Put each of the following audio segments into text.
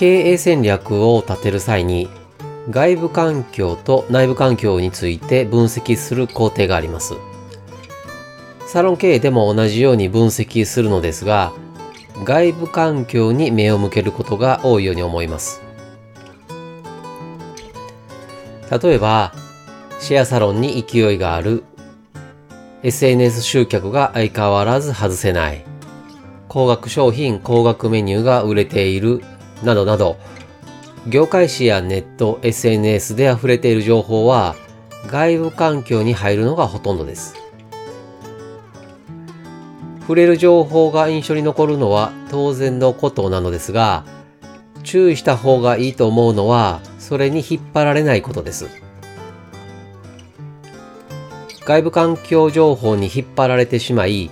経営戦略を立てる際に外部環境と内部環境について分析する工程があります。サロン経営でも同じように分析するのですが、外部環境に目を向けることが多いように思います。例えば、シェアサロンに勢いがある、SNS 集客が相変わらず外せない、高額商品、高額メニューが売れているなどなど、業界誌やネット、SNS で溢れている情報は外部環境に入るのがほとんどです。触れる情報が印象に残るのは当然のことなのですが、注意した方がいいと思うのは、それに引っ張られないことです。外部環境情報に引っ張られてしまい、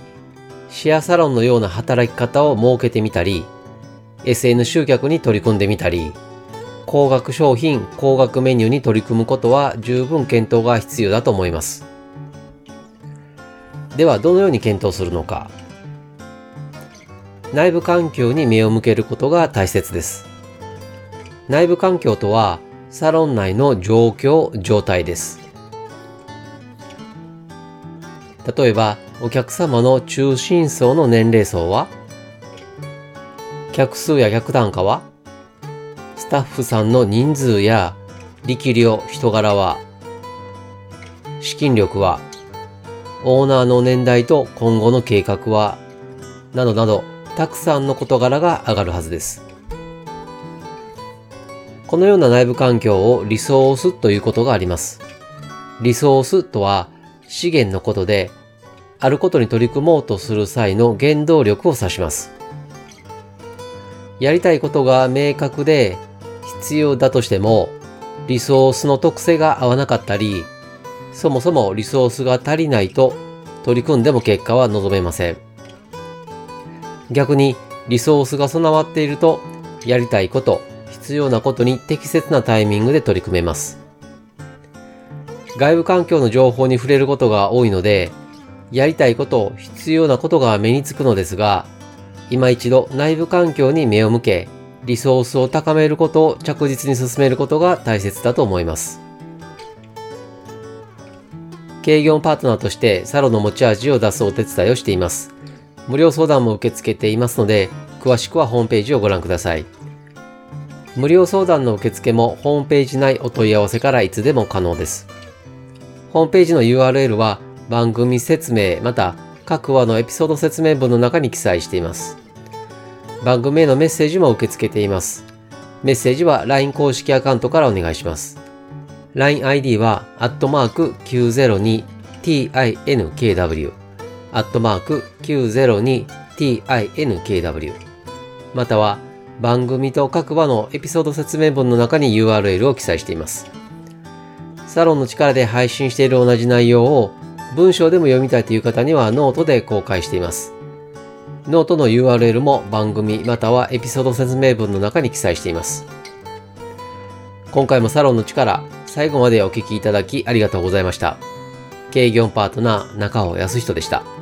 シェアサロンのような働き方を設けてみたり、SN 集客に取り組んでみたり、高額商品、高額メニューに取り組むことは十分検討が必要だと思います。では、どのように検討するのか。内部環境に目を向けることが大切です。内部環境とは、サロン内の状況、状態です。例えば、お客様の中心層の年齢層は客数や客単価は？スタッフさんの人数や力量、人柄は？資金力は？オーナーの年代と今後の計画は？などなどたくさんの事柄が上がるはずです。このような内部環境をリソースということがあります。リソースとは資源のことで、あることに取り組もうとする際の原動力を指します。やりたいことが明確で必要だとしても、リソースの特性が合わなかったり、そもそもリソースが足りないと取り組んでも結果は望めません。逆にリソースが備わっていると、やりたいこと、必要なことに適切なタイミングで取り組めます。外部環境の情報に触れることが多いので、やりたいこと、必要なことが目につくのですが、今一度内部環境に目を向け、リソースを高めることを着実に進めることが大切だと思います。営業パートナーとしてサロの持ち味を出すお手伝いをしています。無料相談も受け付けていますので、詳しくはホームページをご覧ください。無料相談の受付もホームページ内お問い合わせからいつでも可能です。ホームページの URL は番組説明また各話のエピソード説明文の中に記載しています。番組へのメッセージも受け付けています。メッセージは LINE 公式アカウントからお願いします。LINEID は、アットマーク 902tinkw、アットマーク 902tinkw、または、番組と各話のエピソード説明文の中に URL を記載しています。サロンの力で配信している同じ内容を文章でも読みたいという方にはノートで公開しています。ノートの URL も番組またはエピソード説明文の中に記載しています。今回もサロンの力、最後までお聴きいただきありがとうございました。経営業パートナー中尾康人でした。